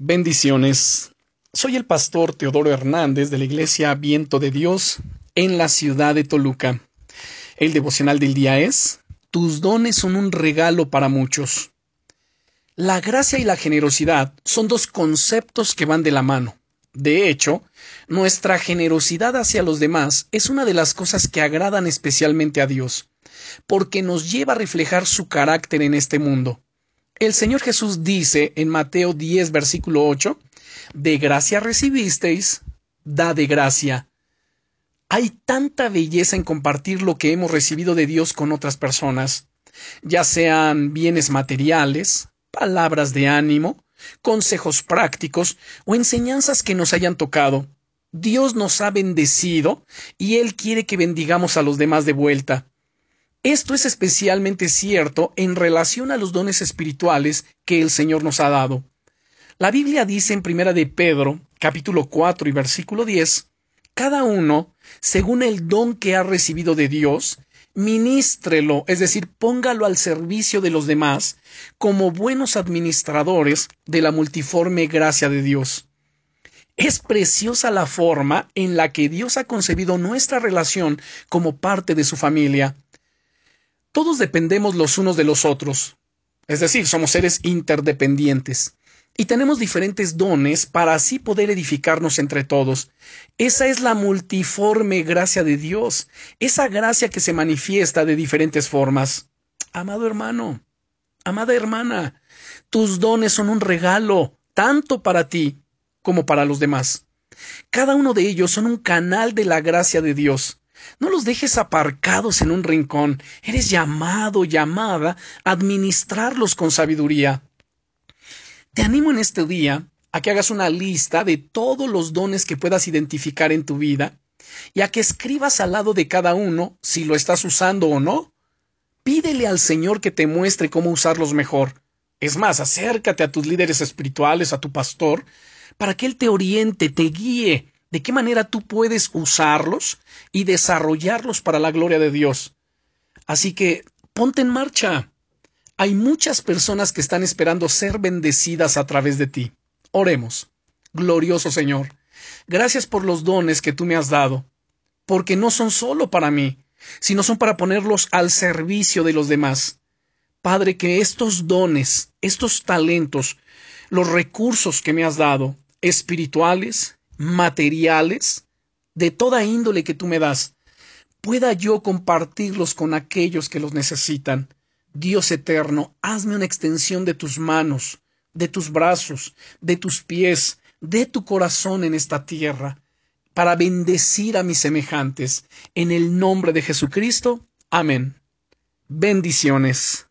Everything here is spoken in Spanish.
Bendiciones. Soy el pastor Teodoro Hernández de la Iglesia Viento de Dios en la ciudad de Toluca. El devocional del día es Tus dones son un regalo para muchos. La gracia y la generosidad son dos conceptos que van de la mano. De hecho, nuestra generosidad hacia los demás es una de las cosas que agradan especialmente a Dios, porque nos lleva a reflejar su carácter en este mundo. El Señor Jesús dice en Mateo 10, versículo 8, De gracia recibisteis, da de gracia. Hay tanta belleza en compartir lo que hemos recibido de Dios con otras personas, ya sean bienes materiales, palabras de ánimo, consejos prácticos o enseñanzas que nos hayan tocado. Dios nos ha bendecido y Él quiere que bendigamos a los demás de vuelta. Esto es especialmente cierto en relación a los dones espirituales que el Señor nos ha dado. La Biblia dice en Primera de Pedro, capítulo 4 y versículo 10, cada uno, según el don que ha recibido de Dios, ministrelo, es decir, póngalo al servicio de los demás, como buenos administradores de la multiforme gracia de Dios. Es preciosa la forma en la que Dios ha concebido nuestra relación como parte de su familia. Todos dependemos los unos de los otros, es decir, somos seres interdependientes, y tenemos diferentes dones para así poder edificarnos entre todos. Esa es la multiforme gracia de Dios, esa gracia que se manifiesta de diferentes formas. Amado hermano, amada hermana, tus dones son un regalo, tanto para ti como para los demás. Cada uno de ellos son un canal de la gracia de Dios. No los dejes aparcados en un rincón. Eres llamado, llamada a administrarlos con sabiduría. Te animo en este día a que hagas una lista de todos los dones que puedas identificar en tu vida y a que escribas al lado de cada uno si lo estás usando o no. Pídele al Señor que te muestre cómo usarlos mejor. Es más, acércate a tus líderes espirituales, a tu pastor, para que Él te oriente, te guíe de qué manera tú puedes usarlos y desarrollarlos para la gloria de Dios. Así que ponte en marcha. Hay muchas personas que están esperando ser bendecidas a través de ti. Oremos. Glorioso Señor, gracias por los dones que tú me has dado, porque no son solo para mí, sino son para ponerlos al servicio de los demás. Padre, que estos dones, estos talentos, los recursos que me has dado, espirituales, materiales, de toda índole que tú me das, pueda yo compartirlos con aquellos que los necesitan. Dios eterno, hazme una extensión de tus manos, de tus brazos, de tus pies, de tu corazón en esta tierra, para bendecir a mis semejantes. En el nombre de Jesucristo. Amén. Bendiciones.